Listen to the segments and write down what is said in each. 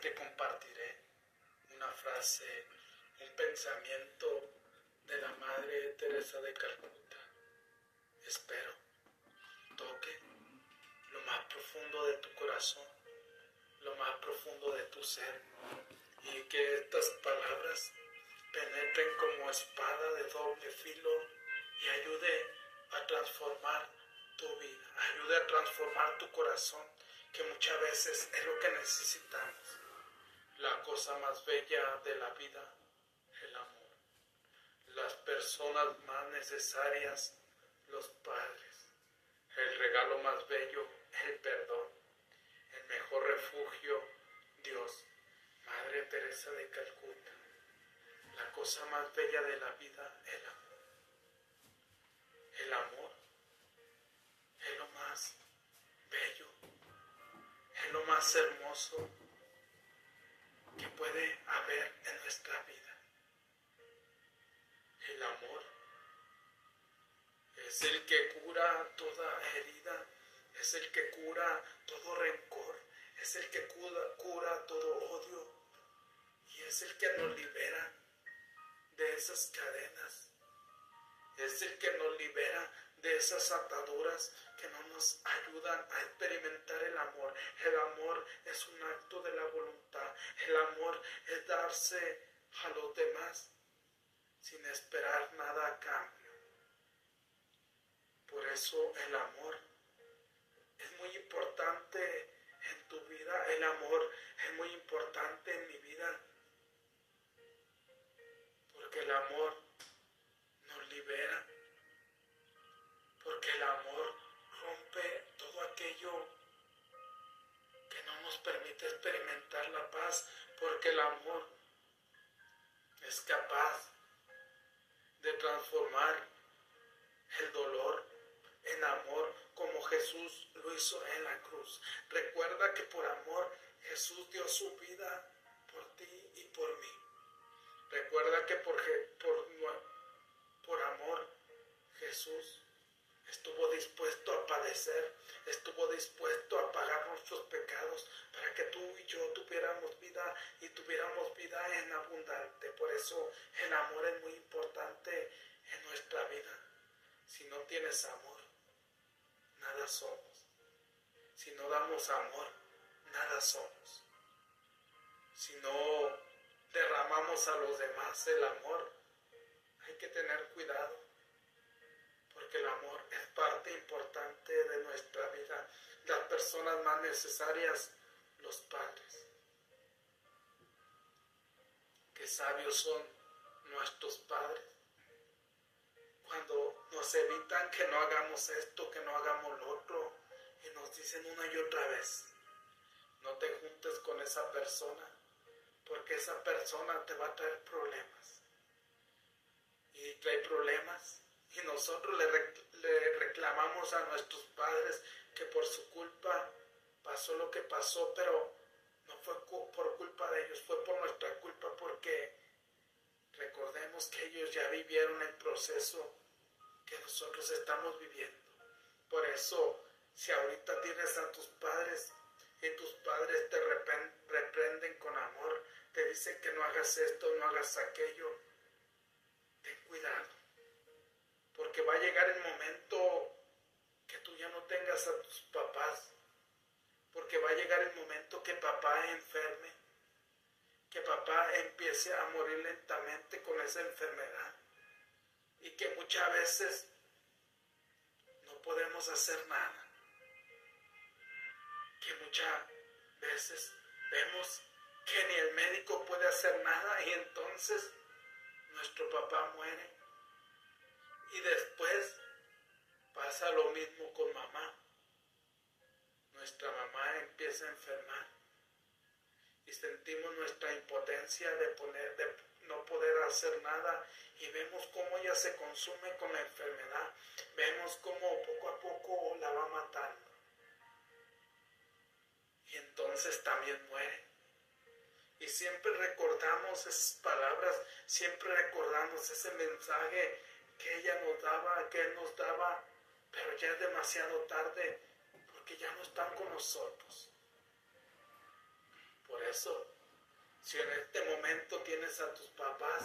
te compartiré una frase, un pensamiento de la Madre Teresa de Calcuta. Espero toque lo más profundo de tu corazón, lo más profundo de tu ser y que estas palabras penetren como espada de doble filo y ayude a transformar tu vida, ayude a transformar tu corazón, que muchas veces es lo que necesitamos. La cosa más bella de la vida, el amor. Las personas más necesarias, los padres. El regalo más bello, el perdón. El mejor refugio, Dios. Madre Teresa de Calcuta. La cosa más bella de la vida, el amor. El amor es lo más bello, es lo más hermoso puede haber en nuestra vida. El amor es el que cura toda herida, es el que cura todo rencor, es el que cura, cura todo odio y es el que nos libera de esas cadenas es el que nos libera de esas ataduras que no nos ayudan a experimentar el amor. El amor es un acto de la voluntad. El amor es a los demás sin esperar nada a cambio. Por eso el amor es muy importante en tu vida. El amor es muy importante en mi vida. Porque el amor libera, porque el amor rompe todo aquello que no nos permite experimentar la paz, porque el amor es capaz de transformar el dolor en amor como Jesús lo hizo en la cruz. Recuerda que por amor Jesús dio su vida por ti y por mí. Recuerda que por, por por amor, Jesús estuvo dispuesto a padecer, estuvo dispuesto a pagar nuestros pecados para que tú y yo tuviéramos vida y tuviéramos vida en abundante. Por eso el amor es muy importante en nuestra vida. Si no tienes amor, nada somos. Si no damos amor, nada somos. Si no derramamos a los demás el amor, hay que tener cuidado, porque el amor es parte importante de nuestra vida. Las personas más necesarias, los padres. Qué sabios son nuestros padres. Cuando nos evitan que no hagamos esto, que no hagamos lo otro, y nos dicen una y otra vez, no te juntes con esa persona, porque esa persona te va a traer problemas y trae problemas. Y nosotros le, reclamamos a nuestros padres que por su culpa pasó lo que pasó, pero no fue por culpa de ellos, fue por nuestra culpa porque recordemos que ellos ya vivieron el proceso que nosotros estamos viviendo. Por eso, si ahorita tienes a tus padres y tus padres te reprenden con amor, te dicen que no hagas esto, no hagas aquello, ten cuidado, porque va a llegar el momento que tú ya no tengas a tus papás, porque va a llegar el momento que papá enferme, que papá empiece a morir lentamente con esa enfermedad y que muchas veces no podemos hacer nada, que muchas veces vemos que ni el médico puede hacer nada y entonces nuestro papá muere. Y después pasa lo mismo con mamá. Nuestra mamá empieza a enfermar y sentimos nuestra impotencia de, poner, de no poder hacer nada y vemos cómo ella se consume con la enfermedad. Vemos cómo poco a poco la va matando. Y entonces también muere. Y siempre recordamos esas palabras, siempre recordamos ese mensaje que ella nos daba, que él nos daba, pero ya es demasiado tarde porque ya no están con nosotros. Por eso Si en este momento tienes a tus papás,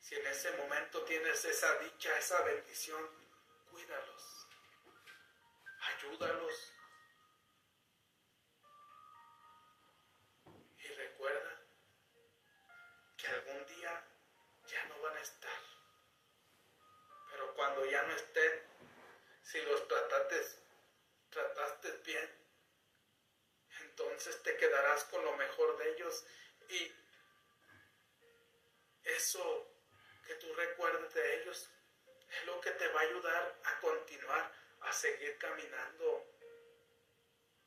si en ese momento tienes esa dicha, esa bendición, cuídalos, ayúdalos. Y recuerda que algún día ya no van a estar. Cuando ya no estén, si los trataste, trataste bien, entonces te quedarás con lo mejor de ellos. Y eso que tú recuerdes de ellos es lo que te va a ayudar a continuar, a seguir caminando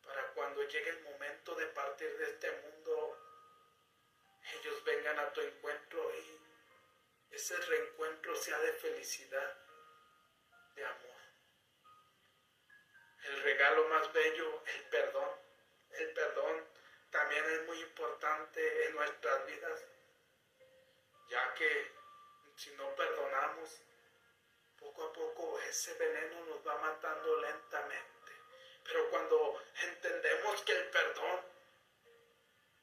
para cuando llegue el momento de partir de este mundo, ellos vengan a tu encuentro y ese reencuentro sea de felicidad, el perdón. El perdón también es muy importante en nuestras vidas, ya que si no perdonamos, poco a poco ese veneno nos va matando lentamente. Pero cuando entendemos que el perdón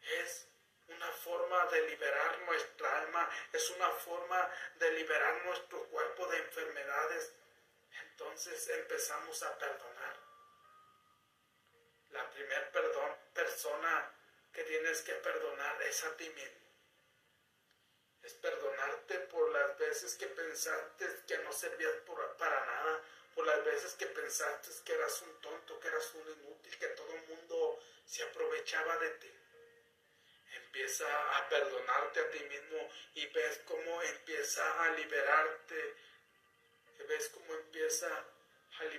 es una forma de liberar nuestra alma, es una forma de liberar nuestro cuerpo de enfermedades, entonces empezamos a perdonar. La primer perdón, persona que tienes que perdonar es a ti mismo. Es perdonarte por las veces que pensaste que no servías para nada, por las veces que pensaste que eras un tonto, que eras un inútil, que todo el mundo se aprovechaba de ti. Empieza a perdonarte a ti mismo y ves cómo empieza a liberarte, ves cómo empieza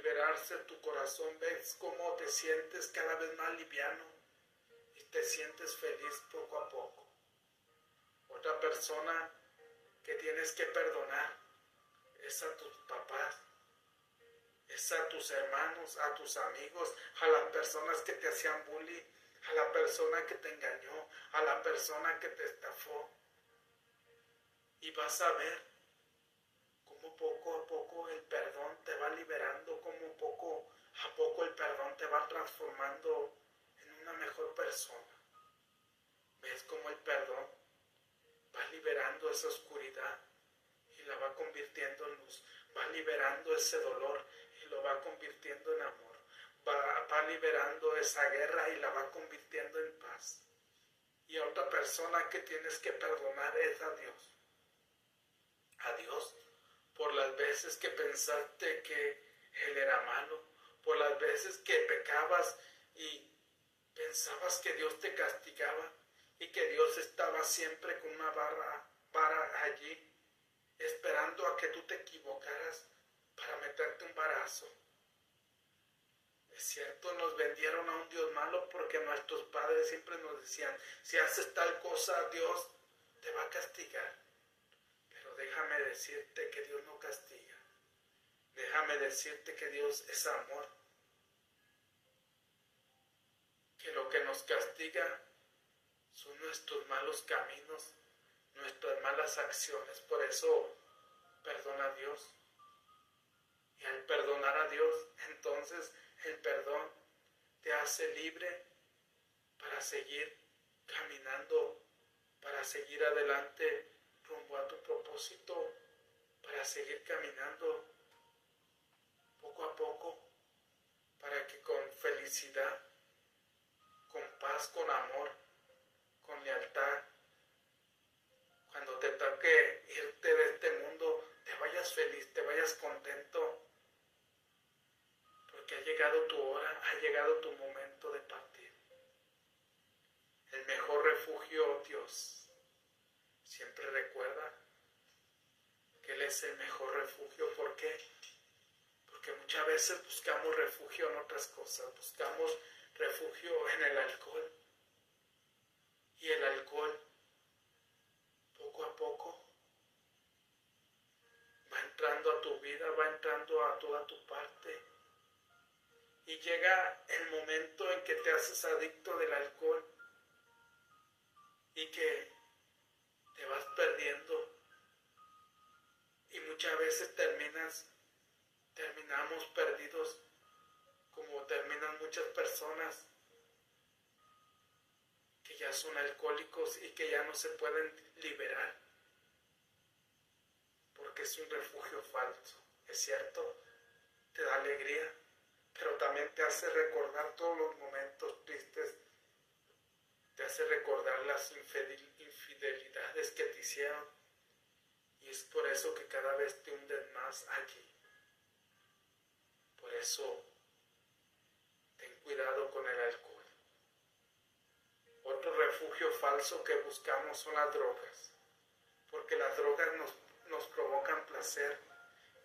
liberarse tu corazón, ves cómo te sientes cada vez más liviano y te sientes feliz poco a poco. Otra persona que tienes que perdonar es a tus papás, es a tus hermanos, a tus amigos, a las personas que te hacían bullying, a la persona que te engañó, a la persona que te estafó. Y vas a ver cómo poco a poco el perdón te va liberando, cómo poco a poco el perdón te va transformando en una mejor persona. ¿Ves cómo el perdón va liberando esa oscuridad y la va convirtiendo en luz? Va liberando ese dolor y lo va convirtiendo en amor va, liberando esa guerra y la va convirtiendo en paz. Y a otra persona que tienes que perdonar es a Dios. A Dios por las veces que pensaste que Él era malo, por las veces que pecabas y pensabas que Dios te castigaba y que Dios estaba siempre con una barra, vara allí, esperando a que tú te equivocaras para meterte un barazo. Es cierto, nos vendieron a un Dios malo porque nuestros padres siempre nos decían, si haces tal cosa, Dios te va a castigar. Pero déjame decirte que Dios no castiga. Déjame decirte que Dios es amor. Que lo que nos castiga son nuestros malos caminos, nuestras malas acciones. Por eso, perdona a Dios. Y al perdonar a Dios, entonces el perdón te hace libre para seguir caminando, para seguir adelante rumbo a tu propósito, para seguir caminando poco a poco, para que con felicidad, con paz, con amor, con lealtad, cuando te toque irte de este mundo, te vayas feliz, te vayas contento, ha llegado tu hora, ha llegado tu momento de partir. El mejor refugio, Dios, siempre recuerda que Él es el mejor refugio. ¿Por qué? Muchas veces buscamos refugio en otras cosas, buscamos refugio en el alcohol. Y el alcohol, poco a poco, va entrando a tu vida, va entrando a toda tu parte y llega el momento en que te haces adicto del alcohol y que te vas perdiendo y muchas veces terminas terminamos perdidos como terminan muchas personas que ya son alcohólicos y que ya no se pueden liberar, porque es un refugio falso, es cierto, te da alegría, pero también te hace recordar todos los momentos tristes, te hace recordar las infidelidades que te hicieron, y es por eso que cada vez te hunden más allí. Por eso, ten cuidado con el alcohol. Otro refugio falso que buscamos son las drogas, porque las drogas nos, nos provocan placer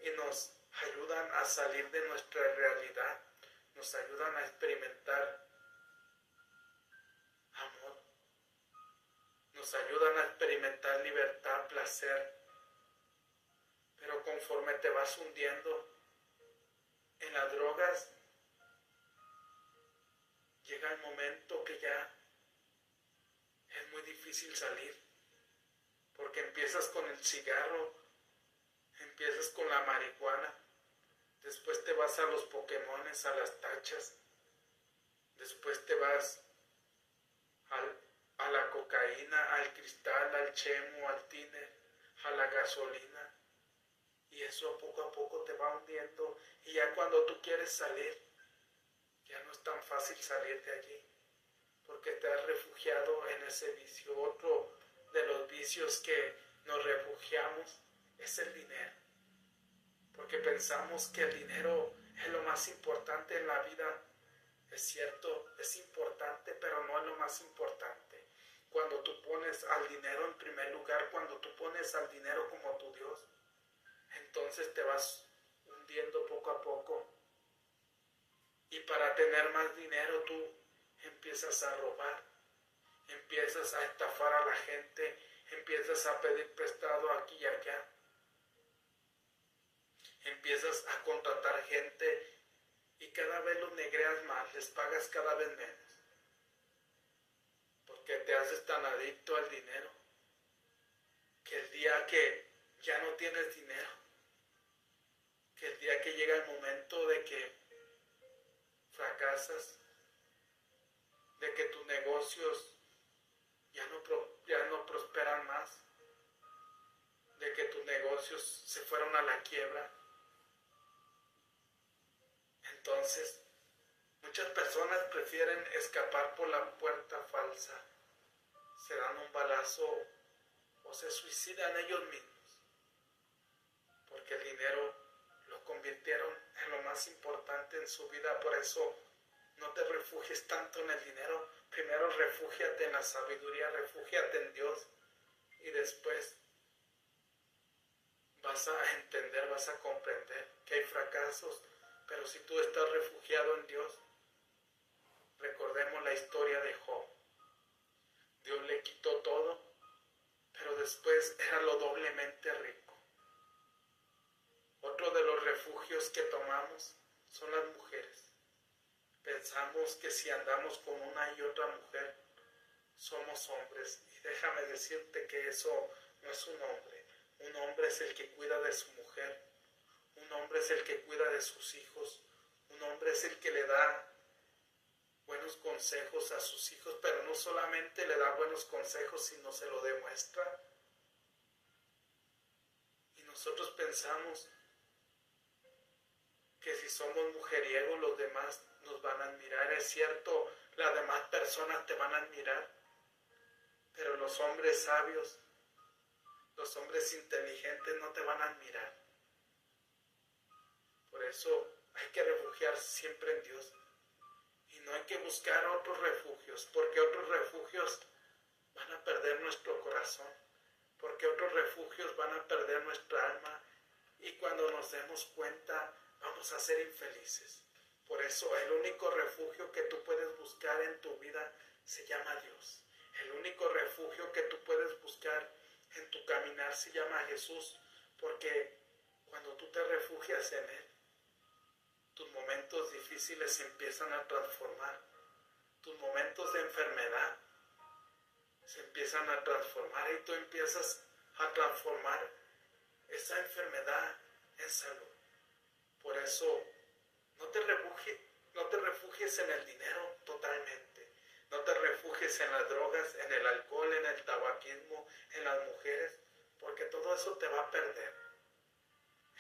y nos ayudan a salir de nuestra realidad, nos ayudan a experimentar amor, nos ayudan a experimentar libertad, placer, pero conforme te vas hundiendo en las drogas, llega el momento que ya es muy difícil salir, porque empiezas con el cigarro, empiezas con la marihuana, después te vas a los Pokémones, a las tachas, después te vas a la cocaína, al cristal, al chemo, al tiner, a la gasolina. Y eso poco a poco te va hundiendo. Y ya cuando tú quieres salir, ya no es tan fácil salir de allí porque te has refugiado en ese vicio. Otro de los vicios que nos refugiamos es el dinero, porque pensamos que el dinero es lo más importante en la vida. Es cierto, es importante, pero no es lo más importante. Cuando tú pones al dinero en primer lugar, cuando tú pones al dinero como tu Dios, entonces te vas hundiendo poco a poco. Y para tener más dinero tú empiezas a robar, empiezas a estafar a la gente, empiezas a pedir prestado aquí y allá, empiezas a contratar gente y cada vez los negreas más, les pagas cada vez menos, porque te haces tan adicto al dinero que el día que ya no tienes dinero, que el día que llega el momento de que fracasas, de que tus negocios ya no, ya no prosperan más, de que tus negocios se fueron a la quiebra. Entonces, muchas personas prefieren escapar por la puerta falsa, se dan un balazo o se suicidan ellos mismos, porque el dinero convirtieron en lo más importante en su vida, por eso no te refugies tanto en el dinero. Primero refúgiate en la sabiduría, refúgiate en Dios. Y después vas a entender, vas a comprender que hay fracasos. Pero si tú estás refugiado en Dios, recordemos la historia de Job. Dios le quitó todo, pero después era lo doblemente rico. Refugios que tomamos son las mujeres. Pensamos que si andamos con una y otra mujer, somos hombres. Y déjame decirte que eso no es un hombre. Un hombre es el que cuida de su mujer. Un hombre es el que cuida de sus hijos. Un hombre es el que le da buenos consejos a sus hijos, pero no solamente le da buenos consejos, sino se lo demuestra. Y nosotros pensamos que si somos mujeriegos, los demás nos van a admirar. Es cierto, las demás personas te van a admirar, pero los hombres sabios, los hombres inteligentes no te van a admirar. Por eso hay que refugiarse siempre en Dios. Y no hay que buscar otros refugios, porque otros refugios van a perder nuestro corazón, porque otros refugios van a perder nuestra alma. Y cuando nos demos cuenta, vamos a ser infelices. Por eso el único refugio que tú puedes buscar en tu vida se llama Dios. El único refugio que tú puedes buscar en tu caminar se llama Jesús, porque cuando tú te refugias en Él, tus momentos difíciles se empiezan a transformar, tus momentos de enfermedad se empiezan a transformar y tú empiezas a transformar esa enfermedad en salud. Por eso no te, refugies, no te refugies en el dinero totalmente. No te refugies en las drogas, en el alcohol, en el tabaquismo, en las mujeres, porque todo eso te va a perder.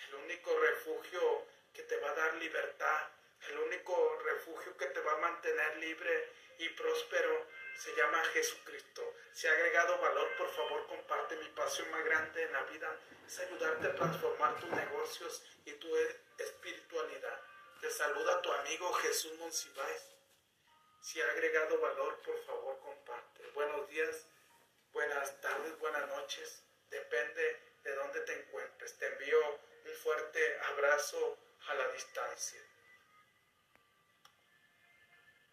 El único refugio que te va a dar libertad, el único refugio que te va a mantener libre y próspero se llama Jesucristo. Si ha agregado valor, por favor comparte mi pasión más grande en la vida, es ayudarte a transformar tus negocios y tu espiritualidad. Te saluda tu amigo Jesús Monsiváis. Si ha agregado valor, por favor comparte. Buenos días, buenas tardes, buenas noches. Depende de dónde te encuentres. Te envío un fuerte abrazo a la distancia.